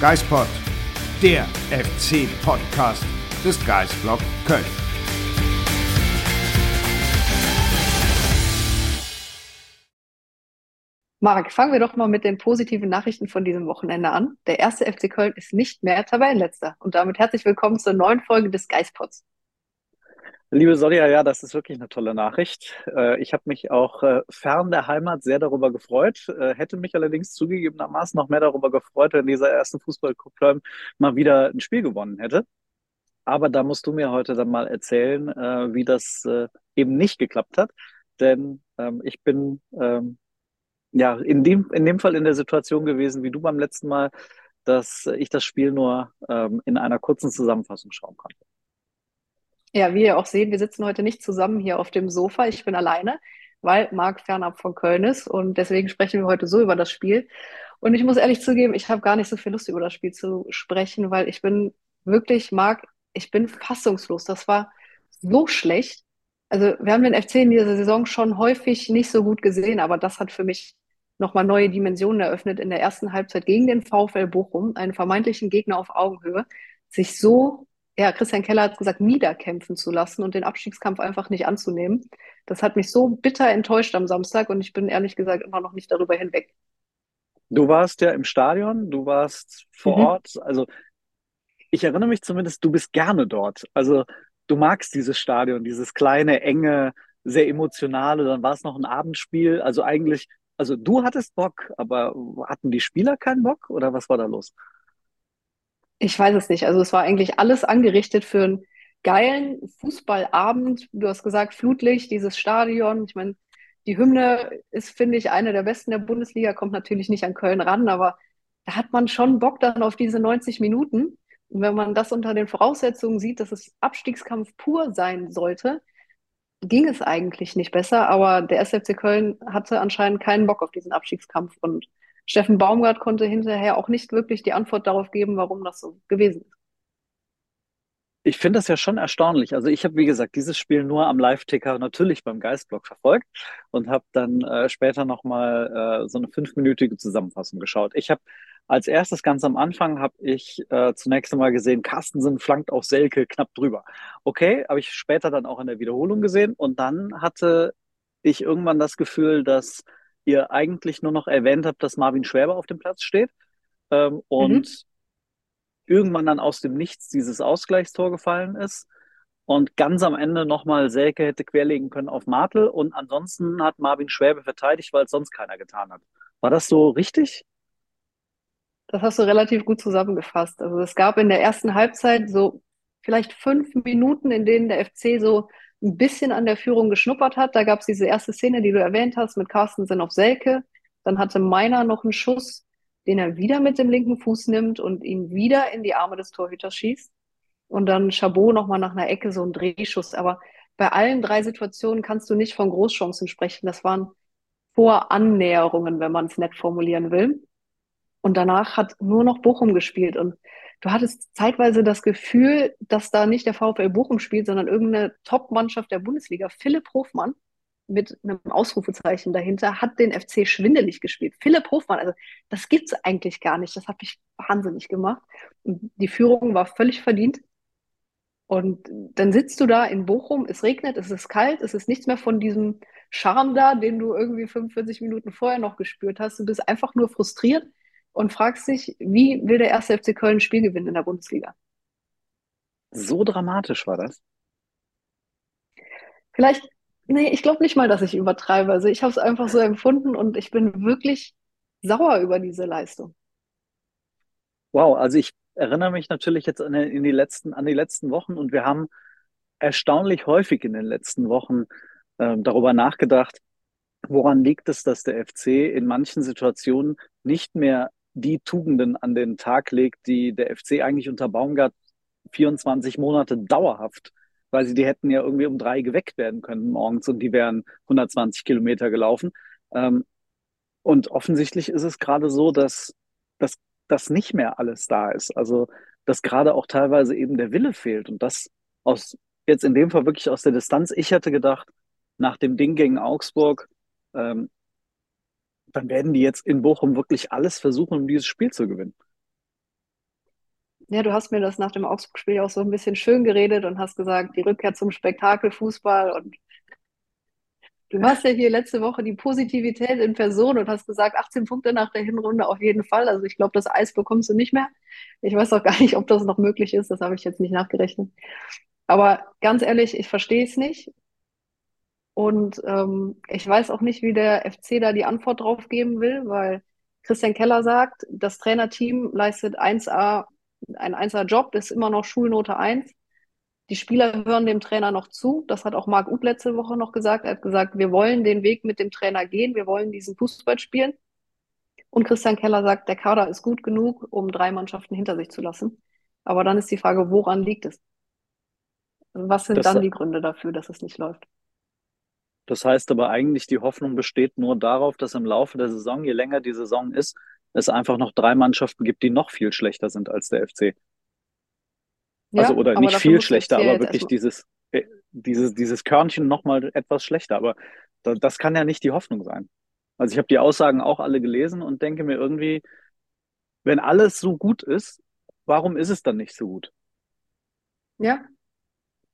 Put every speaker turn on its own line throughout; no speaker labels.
Geispod, der FC-Podcast des Geistblog Köln.
Marc, fangen wir doch mal mit den positiven Nachrichten von diesem Wochenende an. Der erste FC Köln ist nicht mehr Tabellenletzter. Und damit herzlich willkommen zur neuen Folge des Geistpods.
Liebe Sonja, ja, das ist wirklich eine tolle Nachricht. Äh, ich habe mich auch äh, fern der Heimat sehr darüber gefreut, äh, hätte mich allerdings zugegebenermaßen noch mehr darüber gefreut, wenn dieser erste Fußballclub mal wieder ein Spiel gewonnen hätte. Aber da musst du mir heute dann mal erzählen, wie das eben nicht geklappt hat. Denn ähm, ich bin ähm, ja, in dem, in dem Fall in der Situation gewesen, wie du beim letzten Mal, dass ich das Spiel nur ähm, in einer kurzen Zusammenfassung schauen konnte.
Ja, wie ihr auch seht, wir sitzen heute nicht zusammen hier auf dem Sofa. Ich bin alleine, weil Marc fernab von Köln ist und deswegen sprechen wir heute so über das Spiel. Und ich muss ehrlich zugeben, ich habe gar nicht so viel Lust über das Spiel zu sprechen, weil ich bin wirklich, Marc, ich bin fassungslos. Das war so schlecht. Also wir haben den FC in dieser Saison schon häufig nicht so gut gesehen, aber das hat für mich nochmal neue Dimensionen eröffnet in der ersten Halbzeit gegen den VfL Bochum, einen vermeintlichen Gegner auf Augenhöhe, sich so, ja, Christian Keller hat gesagt, niederkämpfen zu lassen und den Abstiegskampf einfach nicht anzunehmen. Das hat mich so bitter enttäuscht am Samstag und ich bin ehrlich gesagt immer noch nicht darüber hinweg.
Du warst ja im Stadion, du warst vor mhm. Ort, also ich erinnere mich zumindest, du bist gerne dort. Also du magst dieses Stadion, dieses kleine, enge, sehr emotionale, dann war es noch ein Abendspiel. Also eigentlich also du hattest Bock, aber hatten die Spieler keinen Bock oder was war da los?
Ich weiß es nicht. Also es war eigentlich alles angerichtet für einen geilen Fußballabend. Du hast gesagt, Flutlicht, dieses Stadion. Ich meine, die Hymne ist, finde ich, eine der besten der Bundesliga, kommt natürlich nicht an Köln ran, aber da hat man schon Bock dann auf diese 90 Minuten. Und wenn man das unter den Voraussetzungen sieht, dass es Abstiegskampf pur sein sollte, ging es eigentlich nicht besser, aber der SFC Köln hatte anscheinend keinen Bock auf diesen Abstiegskampf und Steffen Baumgart konnte hinterher auch nicht wirklich die Antwort darauf geben, warum das so gewesen ist.
Ich finde das ja schon erstaunlich. Also ich habe, wie gesagt, dieses Spiel nur am Live-Ticker natürlich beim Geistblog verfolgt und habe dann äh, später nochmal äh, so eine fünfminütige Zusammenfassung geschaut. Ich habe als erstes ganz am Anfang habe ich äh, zunächst einmal gesehen, Carstensen flankt auf Selke knapp drüber. Okay, habe ich später dann auch in der Wiederholung gesehen und dann hatte ich irgendwann das Gefühl, dass ihr eigentlich nur noch erwähnt habt, dass Marvin Schwäber auf dem Platz steht ähm, und mhm. irgendwann dann aus dem Nichts dieses Ausgleichstor gefallen ist und ganz am Ende nochmal Selke hätte querlegen können auf Martel und ansonsten hat Marvin Schwäbe verteidigt, weil es sonst keiner getan hat. War das so richtig?
Das hast du relativ gut zusammengefasst. Also es gab in der ersten Halbzeit so vielleicht fünf Minuten, in denen der FC so ein bisschen an der Führung geschnuppert hat. Da gab es diese erste Szene, die du erwähnt hast, mit Carstensen auf Selke. Dann hatte Meiner noch einen Schuss, den er wieder mit dem linken Fuß nimmt und ihn wieder in die Arme des Torhüters schießt. Und dann Chabot nochmal nach einer Ecke so ein Drehschuss. Aber bei allen drei Situationen kannst du nicht von Großchancen sprechen. Das waren Vorannäherungen, wenn man es nett formulieren will. Und danach hat nur noch Bochum gespielt. Und du hattest zeitweise das Gefühl, dass da nicht der VfL Bochum spielt, sondern irgendeine Top-Mannschaft der Bundesliga. Philipp Hofmann mit einem Ausrufezeichen dahinter hat den FC schwindelig gespielt. Philipp Hofmann, also das gibt's eigentlich gar nicht. Das hat mich wahnsinnig gemacht. Die Führung war völlig verdient. Und dann sitzt du da in Bochum, es regnet, es ist kalt, es ist nichts mehr von diesem Charme da, den du irgendwie 45 Minuten vorher noch gespürt hast. Du bist einfach nur frustriert und fragst dich, wie will der erste FC Köln ein Spiel gewinnen in der Bundesliga?
So dramatisch war das?
Vielleicht, nee, ich glaube nicht mal, dass ich übertreibe. Also ich habe es einfach so empfunden und ich bin wirklich sauer über diese Leistung.
Wow, also ich erinnere mich natürlich jetzt an die, in die letzten, an die letzten Wochen und wir haben erstaunlich häufig in den letzten Wochen äh, darüber nachgedacht, woran liegt es, dass der FC in manchen Situationen nicht mehr die Tugenden an den Tag legt, die der FC eigentlich unter Baumgart 24 Monate dauerhaft, weil sie die hätten ja irgendwie um drei geweckt werden können morgens und die wären 120 Kilometer gelaufen. Ähm, und offensichtlich ist es gerade so, dass, dass das nicht mehr alles da ist. Also, dass gerade auch teilweise eben der Wille fehlt und das aus, jetzt in dem Fall wirklich aus der Distanz. Ich hätte gedacht, nach dem Ding gegen Augsburg, ähm, dann werden die jetzt in Bochum wirklich alles versuchen, um dieses Spiel zu gewinnen.
Ja, du hast mir das nach dem Augsburg-Spiel auch so ein bisschen schön geredet und hast gesagt, die Rückkehr zum Spektakelfußball und du hast ja hier letzte Woche die Positivität in Person und hast gesagt, 18 Punkte nach der Hinrunde auf jeden Fall. Also ich glaube, das Eis bekommst du nicht mehr. Ich weiß auch gar nicht, ob das noch möglich ist. Das habe ich jetzt nicht nachgerechnet. Aber ganz ehrlich, ich verstehe es nicht. Und ähm, ich weiß auch nicht, wie der FC da die Antwort drauf geben will, weil Christian Keller sagt, das Trainerteam leistet 1A, ein 1A-Job, ist immer noch Schulnote 1. Die Spieler hören dem Trainer noch zu. Das hat auch Marc Uth letzte Woche noch gesagt. Er hat gesagt, wir wollen den Weg mit dem Trainer gehen, wir wollen diesen Fußball spielen. Und Christian Keller sagt, der Kader ist gut genug, um drei Mannschaften hinter sich zu lassen. Aber dann ist die Frage, woran liegt es? Was sind das dann die Gründe dafür, dass es nicht läuft?
Das heißt aber eigentlich, die Hoffnung besteht nur darauf, dass im Laufe der Saison, je länger die Saison ist, es einfach noch drei Mannschaften gibt, die noch viel schlechter sind als der FC. Ja, also oder nicht viel schlechter, aber wirklich dieses, äh, dieses, dieses Körnchen noch mal etwas schlechter. Aber das kann ja nicht die Hoffnung sein. Also ich habe die Aussagen auch alle gelesen und denke mir irgendwie, wenn alles so gut ist, warum ist es dann nicht so gut?
Ja,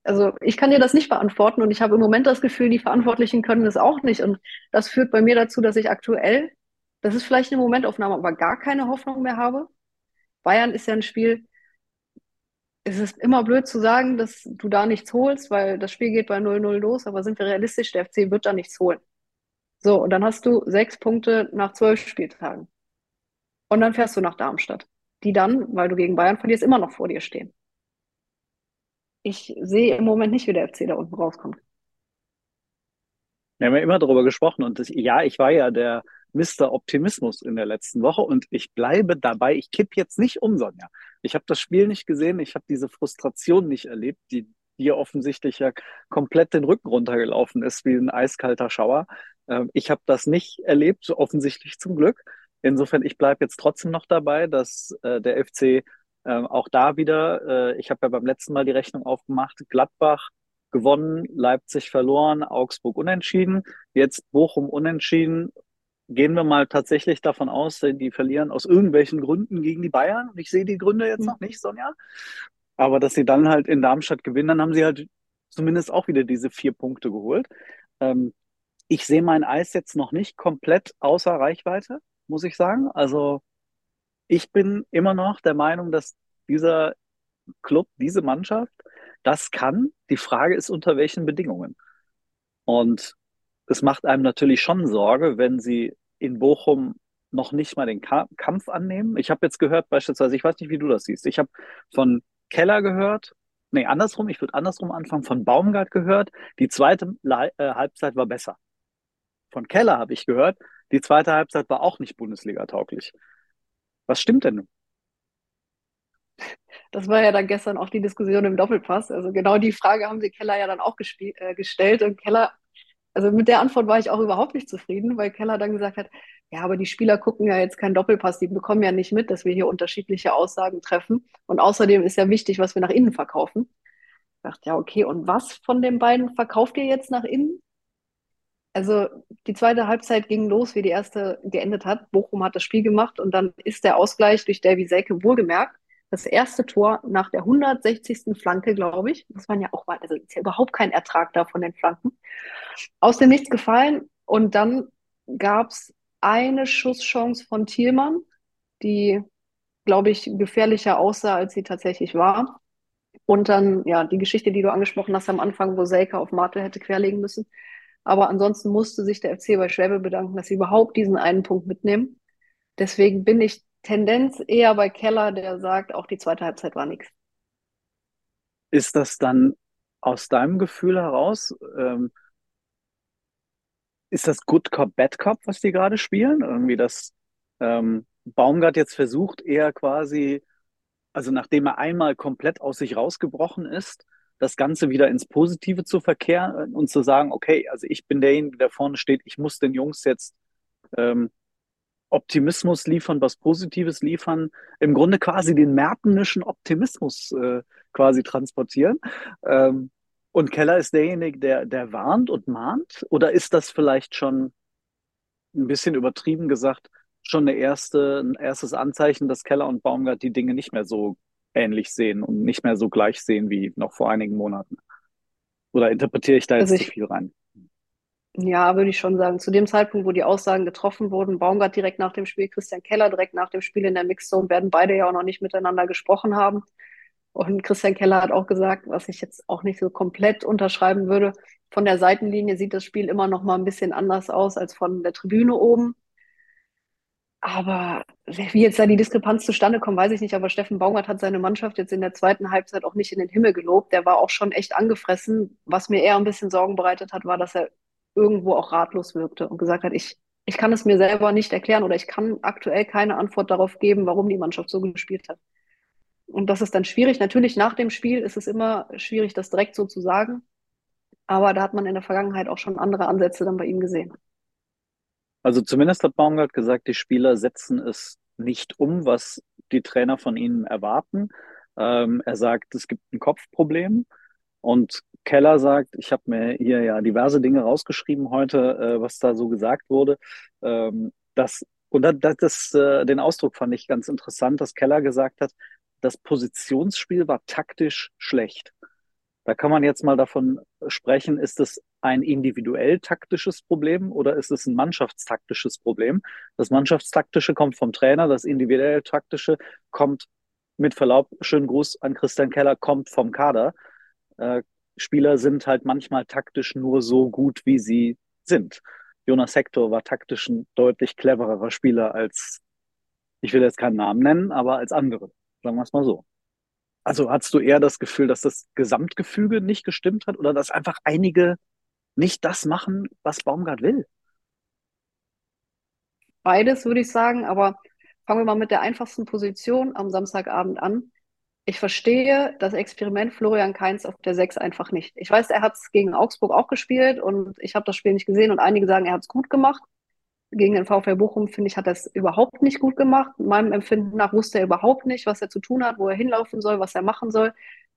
also ich kann dir das nicht beantworten und ich habe im Moment das Gefühl, die Verantwortlichen können es auch nicht. Und das führt bei mir dazu, dass ich aktuell, das ist vielleicht eine Momentaufnahme, aber gar keine Hoffnung mehr habe. Bayern ist ja ein Spiel, es ist immer blöd zu sagen, dass du da nichts holst, weil das Spiel geht bei 0-0 los, aber sind wir realistisch, der FC wird da nichts holen. So, und dann hast du sechs Punkte nach zwölf Spieltagen. Und dann fährst du nach Darmstadt, die dann, weil du gegen Bayern verlierst, immer noch vor dir stehen ich sehe im Moment nicht, wie der FC da unten rauskommt.
Wir haben ja immer darüber gesprochen und das, ja, ich war ja der Mr. Optimismus in der letzten Woche und ich bleibe dabei. Ich kipp jetzt nicht um, Sonja. Ich habe das Spiel nicht gesehen, ich habe diese Frustration nicht erlebt, die dir offensichtlich ja komplett den Rücken runtergelaufen ist wie ein eiskalter Schauer. Ähm, ich habe das nicht erlebt, offensichtlich zum Glück. Insofern, ich bleibe jetzt trotzdem noch dabei, dass äh, der FC ähm, auch da wieder, äh, ich habe ja beim letzten Mal die Rechnung aufgemacht, Gladbach gewonnen, Leipzig verloren, Augsburg unentschieden, jetzt Bochum unentschieden. Gehen wir mal tatsächlich davon aus, die verlieren aus irgendwelchen Gründen gegen die Bayern. Und ich sehe die Gründe jetzt noch nicht, Sonja. Aber dass sie dann halt in Darmstadt gewinnen, dann haben sie halt zumindest auch wieder diese vier Punkte geholt. Ähm, ich sehe mein Eis jetzt noch nicht komplett außer Reichweite, muss ich sagen. Also ich bin immer noch der Meinung, dass dieser Club, diese Mannschaft, das kann. Die Frage ist, unter welchen Bedingungen. Und es macht einem natürlich schon Sorge, wenn sie in Bochum noch nicht mal den Kampf annehmen. Ich habe jetzt gehört, beispielsweise, ich weiß nicht, wie du das siehst. Ich habe von Keller gehört, nee, andersrum, ich würde andersrum anfangen, von Baumgart gehört, die zweite Le äh, Halbzeit war besser. Von Keller habe ich gehört, die zweite Halbzeit war auch nicht Bundesliga-tauglich. Was stimmt denn?
Das war ja dann gestern auch die Diskussion im Doppelpass. Also genau die Frage haben sie Keller ja dann auch äh, gestellt. Und Keller, also mit der Antwort war ich auch überhaupt nicht zufrieden, weil Keller dann gesagt hat, ja, aber die Spieler gucken ja jetzt keinen Doppelpass, die bekommen ja nicht mit, dass wir hier unterschiedliche Aussagen treffen. Und außerdem ist ja wichtig, was wir nach innen verkaufen. Ich dachte, ja, okay, und was von den beiden verkauft ihr jetzt nach innen? Also die zweite Halbzeit ging los, wie die erste geendet hat. Bochum hat das Spiel gemacht und dann ist der Ausgleich durch Davy Selke wohlgemerkt. Das erste Tor nach der 160. Flanke, glaube ich. Das waren ja auch mal, also ist ja überhaupt kein Ertrag da von den Flanken. Aus dem Nichts gefallen und dann gab es eine Schusschance von Thielmann, die, glaube ich, gefährlicher aussah, als sie tatsächlich war. Und dann, ja, die Geschichte, die du angesprochen hast am Anfang, wo Selke auf Martel hätte querlegen müssen. Aber ansonsten musste sich der FC bei Schwäbe bedanken, dass sie überhaupt diesen einen Punkt mitnehmen. Deswegen bin ich Tendenz eher bei Keller, der sagt, auch die zweite Halbzeit war nichts.
Ist das dann aus deinem Gefühl heraus, ähm, ist das Good Cop, Bad Cop, was die gerade spielen? Irgendwie, dass ähm, Baumgart jetzt versucht, eher quasi, also nachdem er einmal komplett aus sich rausgebrochen ist, das Ganze wieder ins Positive zu verkehren und zu sagen, okay, also ich bin derjenige, der vorne steht, ich muss den Jungs jetzt ähm, Optimismus liefern, was Positives liefern, im Grunde quasi den mertenischen Optimismus äh, quasi transportieren. Ähm, und Keller ist derjenige, der, der warnt und mahnt? Oder ist das vielleicht schon ein bisschen übertrieben gesagt, schon eine erste, ein erstes Anzeichen, dass Keller und Baumgart die Dinge nicht mehr so ähnlich sehen und nicht mehr so gleich sehen wie noch vor einigen Monaten? Oder interpretiere ich da jetzt also ich, zu viel rein?
Ja, würde ich schon sagen. Zu dem Zeitpunkt, wo die Aussagen getroffen wurden, Baumgart direkt nach dem Spiel, Christian Keller direkt nach dem Spiel in der Mixzone, werden beide ja auch noch nicht miteinander gesprochen haben. Und Christian Keller hat auch gesagt, was ich jetzt auch nicht so komplett unterschreiben würde, von der Seitenlinie sieht das Spiel immer noch mal ein bisschen anders aus als von der Tribüne oben. Aber wie jetzt da die Diskrepanz zustande kommt, weiß ich nicht. Aber Steffen Baumgart hat seine Mannschaft jetzt in der zweiten Halbzeit auch nicht in den Himmel gelobt. Der war auch schon echt angefressen. Was mir eher ein bisschen Sorgen bereitet hat, war, dass er irgendwo auch ratlos wirkte und gesagt hat, ich, ich kann es mir selber nicht erklären oder ich kann aktuell keine Antwort darauf geben, warum die Mannschaft so gespielt hat. Und das ist dann schwierig. Natürlich nach dem Spiel ist es immer schwierig, das direkt so zu sagen. Aber da hat man in der Vergangenheit auch schon andere Ansätze dann bei ihm gesehen.
Also zumindest hat Baumgart gesagt, die Spieler setzen es nicht um, was die Trainer von ihnen erwarten. Ähm, er sagt, es gibt ein Kopfproblem. Und Keller sagt, ich habe mir hier ja diverse Dinge rausgeschrieben heute, äh, was da so gesagt wurde. Ähm, das, und das, das, äh, den Ausdruck fand ich ganz interessant, dass Keller gesagt hat, das Positionsspiel war taktisch schlecht. Da kann man jetzt mal davon sprechen, ist es ein individuell taktisches Problem oder ist es ein mannschaftstaktisches Problem? Das mannschaftstaktische kommt vom Trainer, das individuell taktische kommt mit Verlaub, schönen Gruß an Christian Keller, kommt vom Kader. Äh, Spieler sind halt manchmal taktisch nur so gut, wie sie sind. Jonas Hector war taktisch ein deutlich clevererer Spieler als, ich will jetzt keinen Namen nennen, aber als andere. Sagen wir es mal so. Also hast du eher das Gefühl, dass das Gesamtgefüge nicht gestimmt hat oder dass einfach einige nicht das machen, was Baumgart will?
Beides würde ich sagen, aber fangen wir mal mit der einfachsten Position am Samstagabend an. Ich verstehe das Experiment Florian Kainz auf der 6 einfach nicht. Ich weiß, er hat es gegen Augsburg auch gespielt und ich habe das Spiel nicht gesehen und einige sagen, er hat es gut gemacht gegen den VfL Bochum, finde ich, hat es überhaupt nicht gut gemacht. Meinem Empfinden nach wusste er überhaupt nicht, was er zu tun hat, wo er hinlaufen soll, was er machen soll.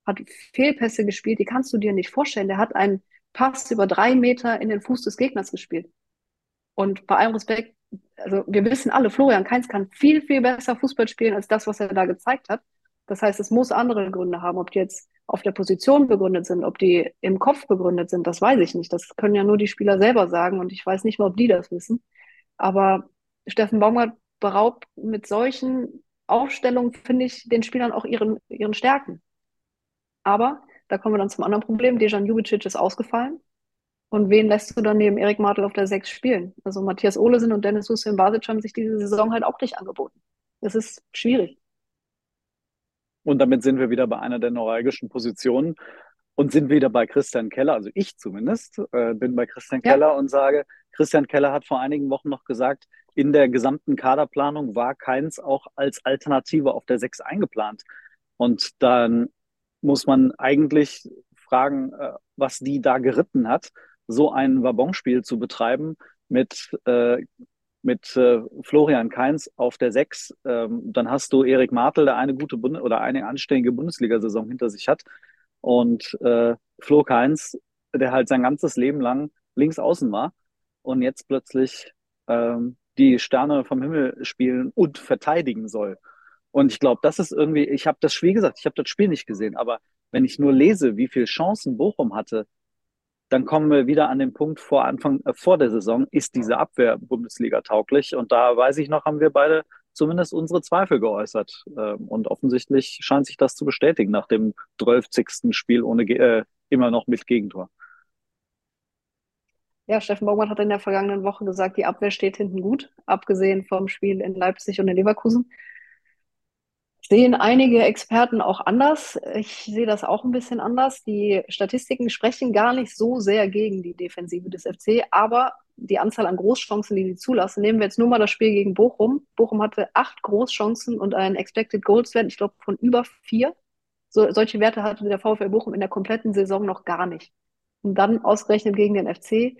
Hat Fehlpässe gespielt, die kannst du dir nicht vorstellen. Der hat einen Pass über drei Meter in den Fuß des Gegners gespielt. Und bei allem Respekt, also wir wissen alle, Florian Keins kann viel, viel besser Fußball spielen als das, was er da gezeigt hat. Das heißt, es muss andere Gründe haben, ob die jetzt auf der Position begründet sind, ob die im Kopf begründet sind, das weiß ich nicht. Das können ja nur die Spieler selber sagen und ich weiß nicht mal, ob die das wissen. Aber Steffen Baumgart beraubt mit solchen Aufstellungen, finde ich, den Spielern auch ihren, ihren Stärken. Aber da kommen wir dann zum anderen Problem. Dejan Jubicic ist ausgefallen. Und wen lässt du dann neben Erik Martel auf der Sechs spielen? Also Matthias Olesen und Dennis Hussein Basic haben sich diese Saison halt auch nicht angeboten. Das ist schwierig.
Und damit sind wir wieder bei einer der neuralgischen Positionen und sind wieder bei Christian Keller, also ich zumindest, äh, bin bei Christian ja. Keller und sage, Christian Keller hat vor einigen Wochen noch gesagt, in der gesamten Kaderplanung war keins auch als Alternative auf der 6 eingeplant. Und dann muss man eigentlich fragen, äh, was die da geritten hat, so ein Wabonspiel zu betreiben mit, äh, mit äh, Florian Kainz auf der 6. Ähm, dann hast du Erik Martel, der eine gute Bund oder eine anständige Bundesliga-Saison hinter sich hat und äh, Flo Keins, der halt sein ganzes Leben lang links außen war und jetzt plötzlich ähm, die Sterne vom Himmel spielen und verteidigen soll. Und ich glaube, das ist irgendwie, ich habe das Spiel gesagt, ich habe das Spiel nicht gesehen, aber wenn ich nur lese, wie viele Chancen Bochum hatte, dann kommen wir wieder an den Punkt vor Anfang, äh, vor der Saison, ist diese Abwehr Bundesliga tauglich? Und da weiß ich noch, haben wir beide zumindest unsere Zweifel geäußert. Ähm, und offensichtlich scheint sich das zu bestätigen nach dem 12. Spiel ohne äh, immer noch mit Gegentor.
Ja, Steffen Baumgart hat in der vergangenen Woche gesagt, die Abwehr steht hinten gut, abgesehen vom Spiel in Leipzig und in Leverkusen. sehen einige Experten auch anders. Ich sehe das auch ein bisschen anders. Die Statistiken sprechen gar nicht so sehr gegen die Defensive des FC, aber die Anzahl an Großchancen, die sie zulassen, nehmen wir jetzt nur mal das Spiel gegen Bochum. Bochum hatte acht Großchancen und einen Expected Goals Wert, ich glaube, von über vier. So, solche Werte hatte der VfL Bochum in der kompletten Saison noch gar nicht. Und dann ausgerechnet gegen den FC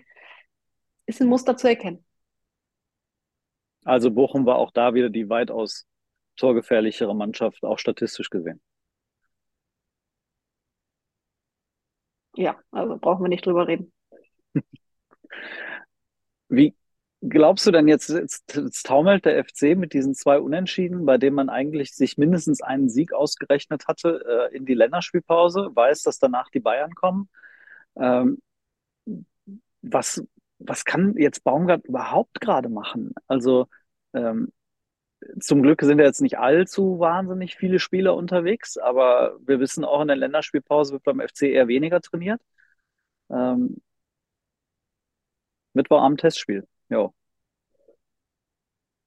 ist ein Muster zu erkennen.
Also Bochum war auch da wieder die weitaus torgefährlichere Mannschaft, auch statistisch gesehen.
Ja, also brauchen wir nicht drüber reden.
Wie glaubst du denn jetzt, jetzt, jetzt taumelt der FC mit diesen zwei Unentschieden, bei denen man eigentlich sich mindestens einen Sieg ausgerechnet hatte, äh, in die Länderspielpause, weiß, dass danach die Bayern kommen? Ähm, was, was kann jetzt Baumgart überhaupt gerade machen? Also ähm, zum Glück sind ja jetzt nicht allzu wahnsinnig viele Spieler unterwegs, aber wir wissen auch in der Länderspielpause wird beim FC eher weniger trainiert. Ähm, Mittwochabend Testspiel. Ja.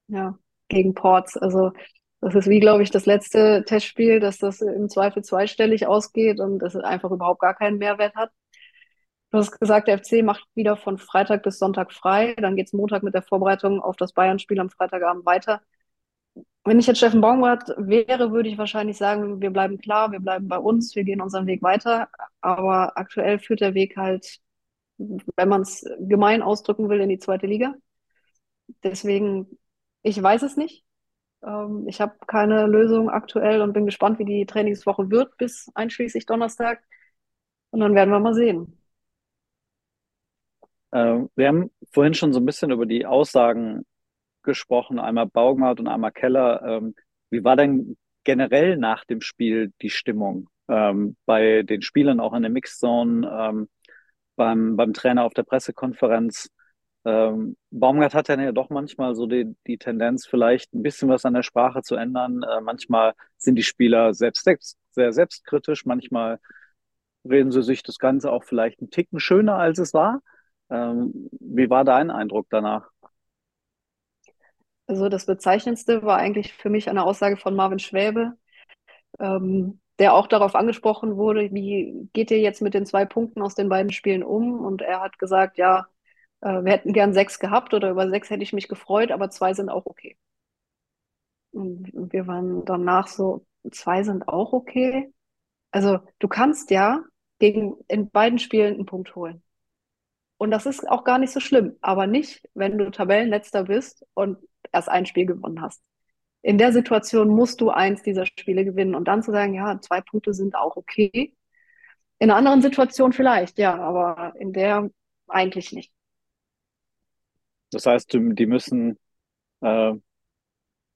Ja, gegen Ports. Also das ist wie, glaube ich, das letzte Testspiel, dass das im Zweifel zweistellig ausgeht und das einfach überhaupt gar keinen Mehrwert hat. Du hast gesagt, der FC macht wieder von Freitag bis Sonntag frei. Dann geht es Montag mit der Vorbereitung auf das Bayern-Spiel am Freitagabend weiter. Wenn ich jetzt Steffen Baumgart wäre, würde ich wahrscheinlich sagen, wir bleiben klar, wir bleiben bei uns, wir gehen unseren Weg weiter. Aber aktuell führt der Weg halt, wenn man es gemein ausdrücken will, in die zweite Liga. Deswegen, ich weiß es nicht. Ähm, ich habe keine Lösung aktuell und bin gespannt, wie die Trainingswoche wird bis einschließlich Donnerstag. Und dann werden wir mal sehen.
Äh, wir haben vorhin schon so ein bisschen über die Aussagen gesprochen, einmal Baumgart und einmal Keller. Ähm, wie war denn generell nach dem Spiel die Stimmung ähm, bei den Spielern, auch in der Mixzone, ähm, beim, beim Trainer auf der Pressekonferenz? Baumgart hat ja doch manchmal so die, die Tendenz, vielleicht ein bisschen was an der Sprache zu ändern. Äh, manchmal sind die Spieler selbst, selbst sehr selbstkritisch, manchmal reden sie sich das Ganze auch vielleicht einen Ticken schöner, als es war. Ähm, wie war dein Eindruck danach?
Also das Bezeichnendste war eigentlich für mich eine Aussage von Marvin Schwäbe, ähm, der auch darauf angesprochen wurde, wie geht ihr jetzt mit den zwei Punkten aus den beiden Spielen um? Und er hat gesagt, ja, äh, wir hätten gern sechs gehabt oder über sechs hätte ich mich gefreut, aber zwei sind auch okay. Und wir waren danach so, zwei sind auch okay. Also du kannst ja gegen in beiden Spielen einen Punkt holen. Und das ist auch gar nicht so schlimm, aber nicht, wenn du Tabellenletzter bist und erst ein Spiel gewonnen hast. In der Situation musst du eins dieser Spiele gewinnen und dann zu sagen, ja, zwei Punkte sind auch okay. In einer anderen Situation vielleicht, ja, aber in der eigentlich nicht.
Das heißt, die müssen, äh,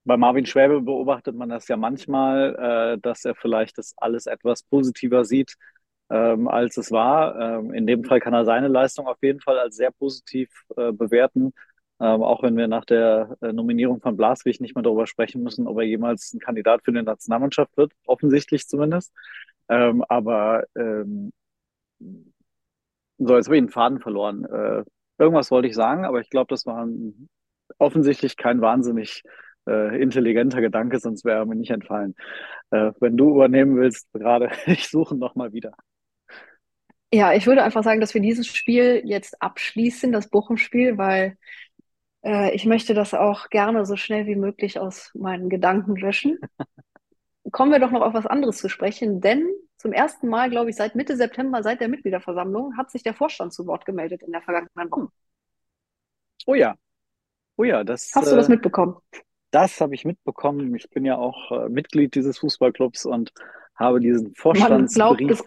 bei Marvin Schwäbe beobachtet man das ja manchmal, äh, dass er vielleicht das alles etwas positiver sieht, ähm, als es war. Ähm, in dem Fall kann er seine Leistung auf jeden Fall als sehr positiv äh, bewerten. Ähm, auch wenn wir nach der äh, Nominierung von Blaswig nicht mehr darüber sprechen müssen, ob er jemals ein Kandidat für die Nationalmannschaft wird, offensichtlich zumindest. Ähm, aber ähm, so, jetzt habe ich einen Faden verloren. Äh, irgendwas wollte ich sagen, aber ich glaube, das war ein, offensichtlich kein wahnsinnig äh, intelligenter Gedanke, sonst wäre er mir nicht entfallen. Äh, wenn du übernehmen willst, gerade, ich suche noch mal wieder.
Ja, ich würde einfach sagen, dass wir dieses Spiel jetzt abschließen, das Bochum-Spiel, weil äh, ich möchte das auch gerne so schnell wie möglich aus meinen Gedanken löschen. Kommen wir doch noch auf was anderes zu sprechen, denn zum ersten Mal, glaube ich, seit Mitte September, seit der Mitgliederversammlung, hat sich der Vorstand zu Wort gemeldet in der vergangenen Woche.
Oh ja. Oh ja, das.
Hast du das äh, mitbekommen?
Das habe ich mitbekommen. Ich bin ja auch äh, Mitglied dieses Fußballclubs und habe diesen Vorstandsbrief,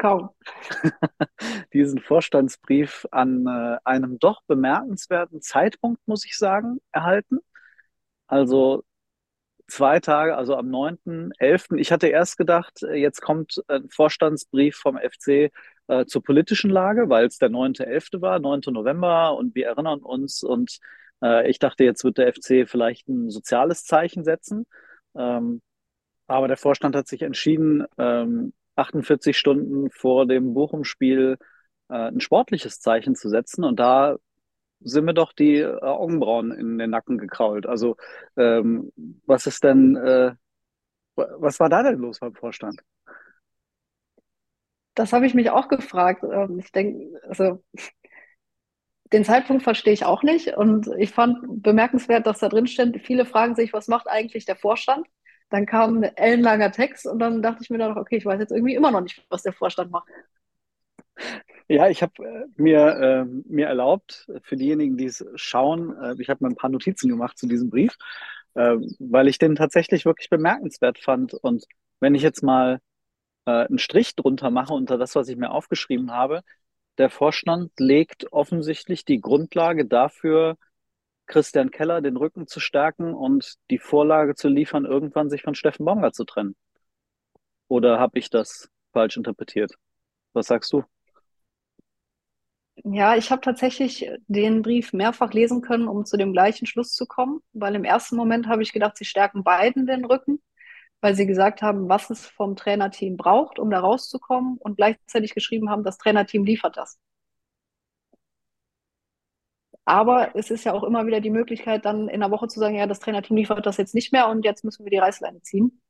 diesen Vorstandsbrief an äh, einem doch bemerkenswerten Zeitpunkt, muss ich sagen, erhalten. Also zwei Tage, also am 9.11. Ich hatte erst gedacht, äh, jetzt kommt ein Vorstandsbrief vom FC äh, zur politischen Lage, weil es der 9.11. war, 9. November und wir erinnern uns und äh, ich dachte, jetzt wird der FC vielleicht ein soziales Zeichen setzen. Ähm, aber der Vorstand hat sich entschieden, ähm, 48 Stunden vor dem Bochum-Spiel äh, ein sportliches Zeichen zu setzen. Und da sind mir doch die äh, Augenbrauen in den Nacken gekrault. Also ähm, was ist denn, äh, Was war da denn los beim Vorstand?
Das habe ich mich auch gefragt. Ähm, ich denke, also den Zeitpunkt verstehe ich auch nicht. Und ich fand bemerkenswert, dass da drin steht, viele fragen sich, was macht eigentlich der Vorstand? Dann kam ein ellenlanger Text und dann dachte ich mir dann, okay, ich weiß jetzt irgendwie immer noch nicht, was der Vorstand macht.
Ja, ich habe äh, mir, äh, mir erlaubt, für diejenigen, die es schauen, äh, ich habe mir ein paar Notizen gemacht zu diesem Brief, äh, weil ich den tatsächlich wirklich bemerkenswert fand. Und wenn ich jetzt mal äh, einen Strich drunter mache unter das, was ich mir aufgeschrieben habe, der Vorstand legt offensichtlich die Grundlage dafür, Christian Keller den Rücken zu stärken und die Vorlage zu liefern, irgendwann sich von Steffen Baumgart zu trennen. Oder habe ich das falsch interpretiert? Was sagst du?
Ja, ich habe tatsächlich den Brief mehrfach lesen können, um zu dem gleichen Schluss zu kommen, weil im ersten Moment habe ich gedacht, sie stärken beiden den Rücken, weil sie gesagt haben, was es vom Trainerteam braucht, um da rauszukommen und gleichzeitig geschrieben haben, das Trainerteam liefert das. Aber es ist ja auch immer wieder die Möglichkeit, dann in der Woche zu sagen, ja, das Trainerteam liefert das jetzt nicht mehr und jetzt müssen wir die Reißleine ziehen.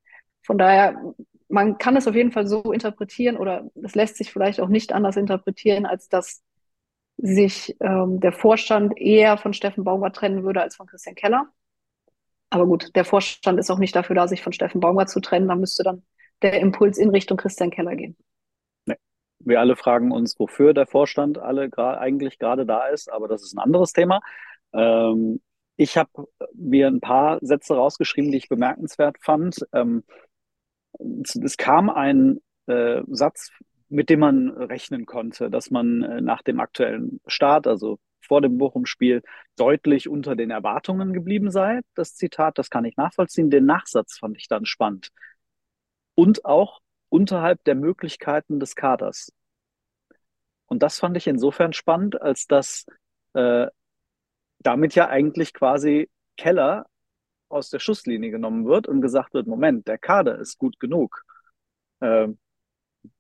Von daher, man kann es auf jeden Fall so interpretieren oder es lässt sich vielleicht auch nicht anders interpretieren, als dass sich ähm, der Vorstand eher von Steffen Baumgart trennen würde als von Christian Keller. Aber gut, der Vorstand ist auch nicht dafür da, sich von Steffen Baumgart zu trennen. Da müsste dann der Impuls in Richtung Christian Keller gehen.
Wir alle fragen uns, wofür der Vorstand alle eigentlich gerade da ist, aber das ist ein anderes Thema. Ähm, ich habe mir ein paar Sätze rausgeschrieben, die ich bemerkenswert fand. Ähm, es kam ein äh, Satz mit dem man rechnen konnte, dass man äh, nach dem aktuellen Start, also vor dem Bochum-Spiel, deutlich unter den Erwartungen geblieben sei. Das Zitat, das kann ich nachvollziehen. Den Nachsatz fand ich dann spannend. Und auch unterhalb der Möglichkeiten des Kaders. Und das fand ich insofern spannend, als dass äh, damit ja eigentlich quasi Keller aus der Schusslinie genommen wird und gesagt wird, Moment, der Kader ist gut genug. Äh,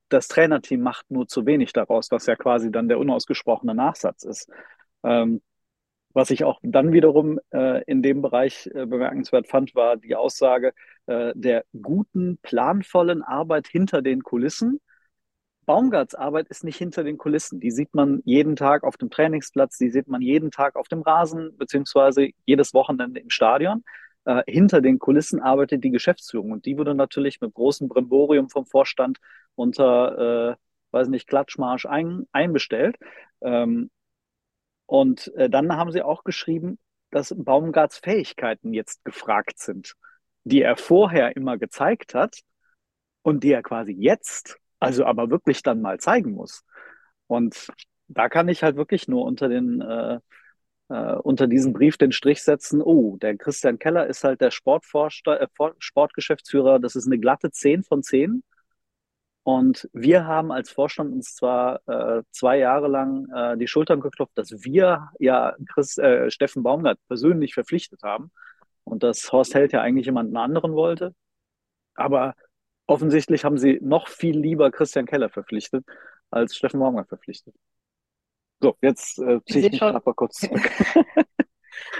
das Trainerteam macht nur zu wenig daraus, was ja quasi dann der unausgesprochene Nachsatz ist. Ähm, was ich auch dann wiederum äh, in dem Bereich äh, bemerkenswert fand, war die Aussage äh, der guten, planvollen Arbeit hinter den Kulissen. Baumgarts Arbeit ist nicht hinter den Kulissen. Die sieht man jeden Tag auf dem Trainingsplatz, die sieht man jeden Tag auf dem Rasen, beziehungsweise jedes Wochenende im Stadion. Äh, hinter den Kulissen arbeitet die Geschäftsführung und die wurde natürlich mit großem Brimborium vom Vorstand unter, äh, weiß nicht, Klatschmarsch ein, einbestellt. Ähm, und äh, dann haben sie auch geschrieben, dass Baumgarts Fähigkeiten jetzt gefragt sind, die er vorher immer gezeigt hat und die er quasi jetzt, also aber wirklich dann mal zeigen muss. Und da kann ich halt wirklich nur unter den äh, äh, unter diesen Brief den Strich setzen, oh, der Christian Keller ist halt der Sportforscher, äh, Sportgeschäftsführer, das ist eine glatte 10 von 10. Und wir haben als Vorstand uns zwar äh, zwei Jahre lang äh, die Schultern geklopft, dass wir ja Chris, äh, Steffen Baumgart persönlich verpflichtet haben und dass Horst Held ja eigentlich jemanden anderen wollte. Aber offensichtlich haben sie noch viel lieber Christian Keller verpflichtet als Steffen Baumgart verpflichtet. So, jetzt äh, ziehe ich, ich mich schon, aber kurz zurück.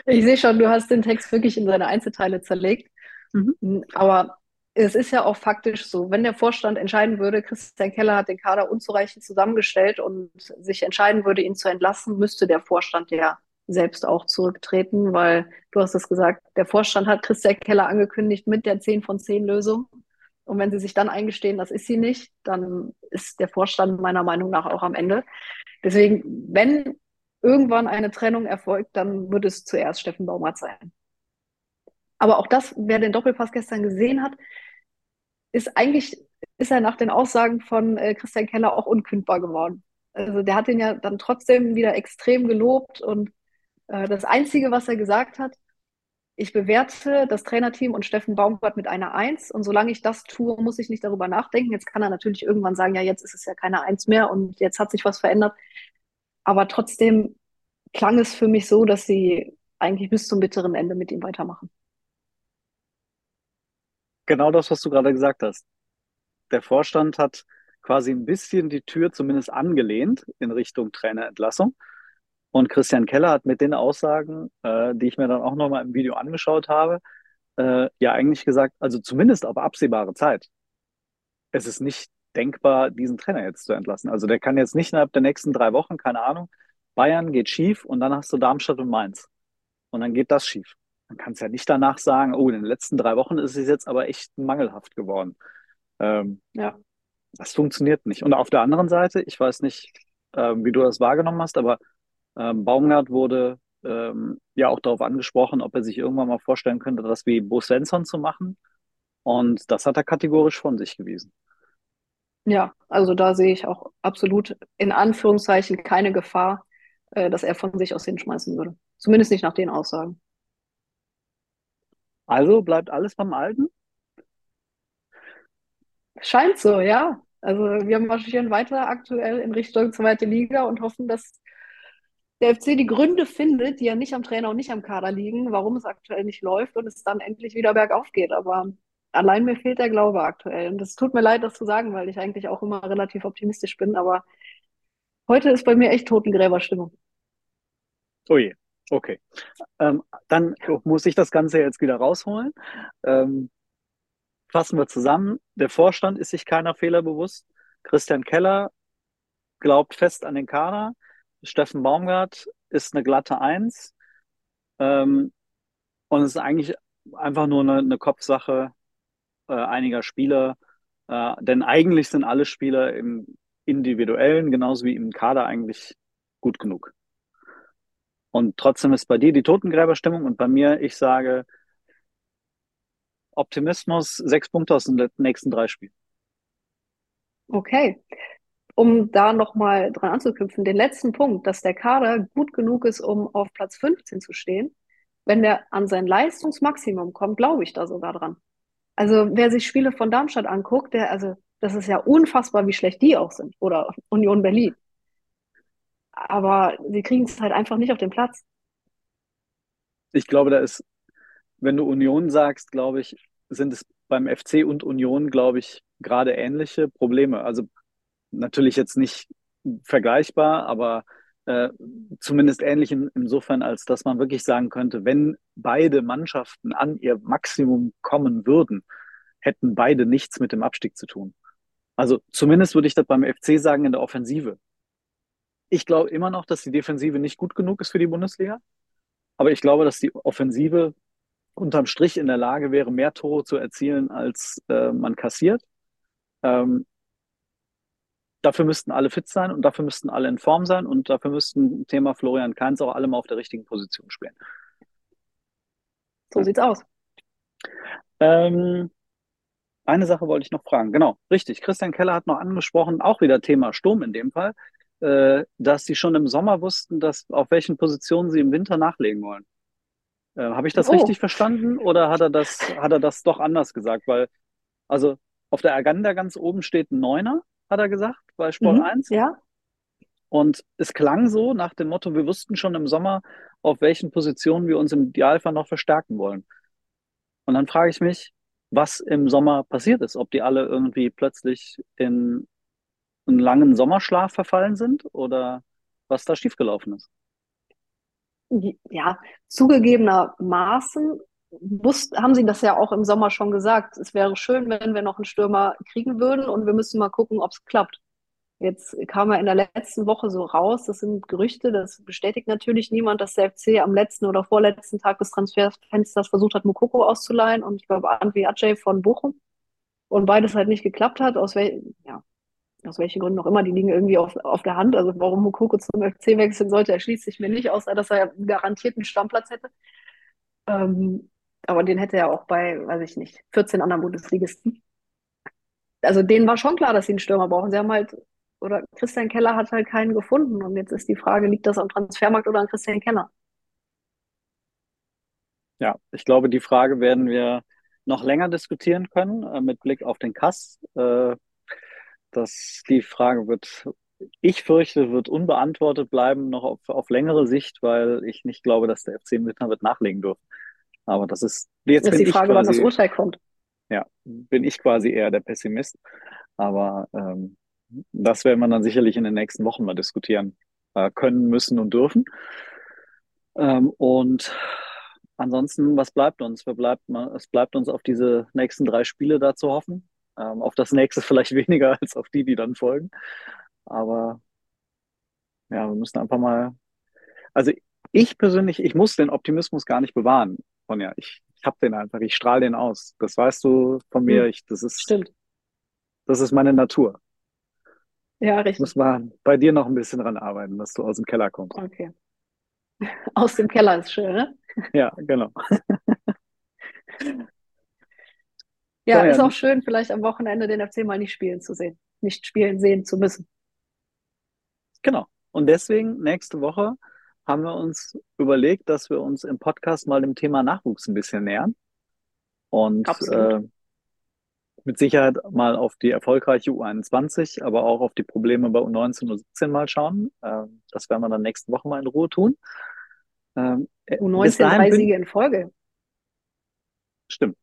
ich sehe schon, du hast den Text wirklich in seine Einzelteile zerlegt. Mhm. Aber es ist ja auch faktisch so, wenn der Vorstand entscheiden würde, Christian Keller hat den Kader unzureichend zusammengestellt und sich entscheiden würde, ihn zu entlassen, müsste der Vorstand ja selbst auch zurücktreten, weil du hast es gesagt, der Vorstand hat Christian Keller angekündigt mit der 10 von 10 Lösung. Und wenn sie sich dann eingestehen, das ist sie nicht, dann ist der Vorstand meiner Meinung nach auch am Ende. Deswegen, wenn irgendwann eine Trennung erfolgt, dann würde es zuerst Steffen Baumert sein. Aber auch das, wer den Doppelpass gestern gesehen hat, ist eigentlich, ist er nach den Aussagen von äh, Christian Keller auch unkündbar geworden. Also der hat ihn ja dann trotzdem wieder extrem gelobt und äh, das Einzige, was er gesagt hat, ich bewerte das Trainerteam und Steffen Baumgart mit einer Eins und solange ich das tue, muss ich nicht darüber nachdenken. Jetzt kann er natürlich irgendwann sagen, ja, jetzt ist es ja keine Eins mehr und jetzt hat sich was verändert. Aber trotzdem klang es für mich so, dass sie eigentlich bis zum bitteren Ende mit ihm weitermachen.
Genau das, was du gerade gesagt hast. Der Vorstand hat quasi ein bisschen die Tür zumindest angelehnt in Richtung Trainerentlassung. Und Christian Keller hat mit den Aussagen, äh, die ich mir dann auch nochmal im Video angeschaut habe, äh, ja eigentlich gesagt, also zumindest auf absehbare Zeit, es ist nicht denkbar, diesen Trainer jetzt zu entlassen. Also der kann jetzt nicht innerhalb der nächsten drei Wochen, keine Ahnung, Bayern geht schief und dann hast du Darmstadt und Mainz. Und dann geht das schief. Man kann es ja nicht danach sagen, oh, in den letzten drei Wochen ist es jetzt aber echt mangelhaft geworden. Ähm,
Ja.
das funktioniert nicht. Und auf der anderen Seite, ich weiß nicht, ähm, wie du das wahrgenommen hast, aber ähm, Baumgart wurde ähm, ja auch darauf angesprochen, ob er sich irgendwann mal vorstellen könnte, das wie Bo Svensson zu machen. Und das hat er kategorisch von sich gewiesen.
Ja, also da sehe ich auch absolut in Anführungszeichen keine Gefahr, äh, dass er von sich aus hinschmeißen würde. Zumindest nicht nach den Aussagen.
Also bleibt alles beim Alten.
Scheint so, ja. Also wir marschieren weiter aktuell in Richtung zweite Liga und hoffen, dass der FC die Gründe findet, die ja nicht am Trainer und nicht am Kader liegen, warum es aktuell nicht läuft und es dann endlich wieder bergauf geht. Aber allein mir fehlt der Glaube aktuell. Und es tut mir leid, das zu sagen, weil ich eigentlich auch immer relativ optimistisch bin. Aber heute ist bei mir echt Totengräberstimmung.
Oh je, okay. Ähm, dann muss ich das Ganze jetzt wieder rausholen. Ähm, fassen wir zusammen. Der Vorstand ist sich keiner Fehler bewusst. Christian Keller glaubt fest an den Kader. Steffen Baumgart ist eine glatte Eins. Ähm, und es ist eigentlich einfach nur eine, eine Kopfsache äh, einiger Spieler. Äh, denn eigentlich sind alle Spieler im Individuellen, genauso wie im Kader, eigentlich gut genug. Und trotzdem ist bei dir die Totengräberstimmung und bei mir, ich sage, Optimismus, sechs Punkte aus den nächsten drei Spielen.
Okay. Um da nochmal dran anzuknüpfen, den letzten Punkt, dass der Kader gut genug ist, um auf Platz 15 zu stehen, wenn der an sein Leistungsmaximum kommt, glaube ich da sogar dran. Also wer sich Spiele von Darmstadt anguckt, der, also das ist ja unfassbar, wie schlecht die auch sind. Oder Union Berlin. Aber sie kriegen es halt einfach nicht auf den Platz.
Ich glaube, da ist, wenn du Union sagst, glaube ich, sind es beim FC und Union, glaube ich, gerade ähnliche Probleme. Also natürlich jetzt nicht vergleichbar, aber äh, zumindest ähnlich in, insofern, als dass man wirklich sagen könnte, wenn beide Mannschaften an ihr Maximum kommen würden, hätten beide nichts mit dem Abstieg zu tun. Also zumindest würde ich das beim FC sagen in der Offensive. Ich glaube immer noch, dass die Defensive nicht gut genug ist für die Bundesliga. Aber ich glaube, dass die Offensive unterm Strich in der Lage wäre, mehr Tore zu erzielen, als äh, man kassiert. Ähm, dafür müssten alle fit sein und dafür müssten alle in Form sein und dafür müssten Thema Florian Kainz auch alle mal auf der richtigen Position spielen.
So sieht's aus.
Ähm, eine Sache wollte ich noch fragen. Genau, richtig. Christian Keller hat noch angesprochen, auch wieder Thema Sturm in dem Fall, dass sie schon im Sommer wussten, dass auf welchen Positionen sie im Winter nachlegen wollen. Äh, Habe ich das
Oh.
richtig verstanden oder hat er das, hat er das doch anders gesagt? Weil, also auf der Agenda ganz oben steht ein Neuner, hat er gesagt, bei Sport
Mhm,
1.
ja.
Und es klang so nach dem Motto, wir wussten schon im Sommer, auf welchen Positionen wir uns im Idealfall noch verstärken wollen. Und dann frage ich mich, was im Sommer passiert ist, ob die alle irgendwie plötzlich in einen langen Sommerschlaf verfallen sind oder was da schiefgelaufen ist.
Ja, zugegebenermaßen wusst, haben sie das ja auch im Sommer schon gesagt. Es wäre schön, wenn wir noch einen Stürmer kriegen würden und wir müssen mal gucken, ob es klappt. Jetzt kam er in der letzten Woche so raus, das sind Gerüchte, das bestätigt natürlich niemand, dass der FC am letzten oder vorletzten Tag des Transferfensters versucht hat, Mukoko auszuleihen und ich glaube André Aceh von Bochum und beides halt nicht geklappt hat, aus, wel ja, aus welchen Gründen auch immer, die liegen irgendwie auf, auf der Hand. Also warum Mukoko zum FC wechseln sollte, erschließt sich mir nicht, außer dass er garantiert einen Stammplatz hätte. Ähm, aber den hätte er auch bei, weiß ich nicht, 14 anderen Bundesligisten. Also denen war schon klar, dass sie einen Stürmer brauchen. Sie haben halt, oder Christian Keller hat halt keinen gefunden. Und jetzt ist die Frage, liegt das am Transfermarkt oder an Christian Keller?
Ja, ich glaube, die Frage werden wir noch länger diskutieren können, äh, mit Blick auf den Kass. Äh, dass die Frage wird, ich fürchte, wird unbeantwortet bleiben, noch auf, auf längere Sicht, weil ich nicht glaube, dass der FC Winter wird nachlegen dürfen. Aber das ist, jetzt
Jetzt ist die Frage, wann das
quasi,
Urteil kommt.
ja, bin ich quasi eher der Pessimist. Aber ähm, das werden wir dann sicherlich in den nächsten Wochen mal diskutieren äh, können, müssen und dürfen. Ähm, und ansonsten, was bleibt uns? Wir bleibt, es bleibt uns auf diese nächsten drei Spiele da zu hoffen. Ähm, auf das nächste vielleicht weniger als auf die, die dann folgen. Aber ja, wir müssen einfach mal. Also ich persönlich, ich muss den Optimismus gar nicht bewahren, Sonja. Ich, ich habe den einfach, ich strahle den aus. Das weißt du von mir.
Hm,
Ich, das ist,
stimmt.
das ist meine Natur.
Ja,
Ich
richtig.
muss mal bei dir noch ein bisschen dran arbeiten, dass du aus dem Keller kommst.
Okay. Aus dem Keller ist schön, ne?
Ja, genau.
Ja,
Sonja,
ist auch schön, vielleicht am Wochenende den FC mal nicht spielen zu sehen. Nicht spielen sehen zu müssen.
genau. Und deswegen nächste Woche haben wir uns überlegt, dass wir uns im Podcast mal dem Thema Nachwuchs ein bisschen nähern und äh, mit Sicherheit mal auf die erfolgreiche U21, aber auch auf die Probleme bei U19 und U17 mal schauen. Ähm, das werden wir dann nächste Woche mal in Ruhe tun. Ähm, äh, bis
U19
dahin
drei Siege in Folge.
Stimmt.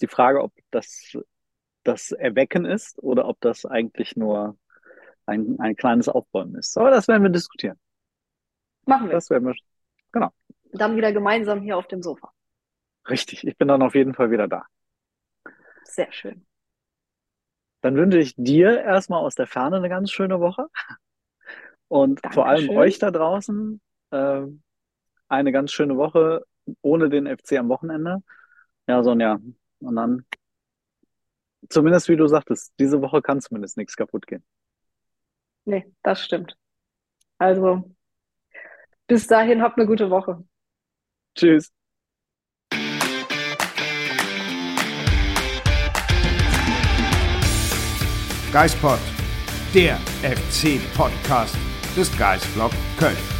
Die Frage, ob das das Erwecken ist oder ob das eigentlich nur ein, ein kleines Aufbäumen ist. Aber das werden wir diskutieren.
Machen wir.
Das werden wir.
Dann wieder gemeinsam hier auf dem Sofa.
Richtig. Ich bin dann auf jeden Fall wieder da.
Sehr schön.
Dann wünsche ich dir erstmal aus der Ferne eine ganz schöne Woche und vor allem
Dankeschön.
euch da draußen äh, eine ganz schöne Woche ohne den FC am Wochenende. Ja, Sonja. Und dann, zumindest wie du sagtest, diese Woche kann zumindest nichts kaputt gehen.
Nee, das stimmt. Also, bis dahin habt eine gute Woche.
Tschüss.
Geispod, der FC-Podcast des Geisblog Köln.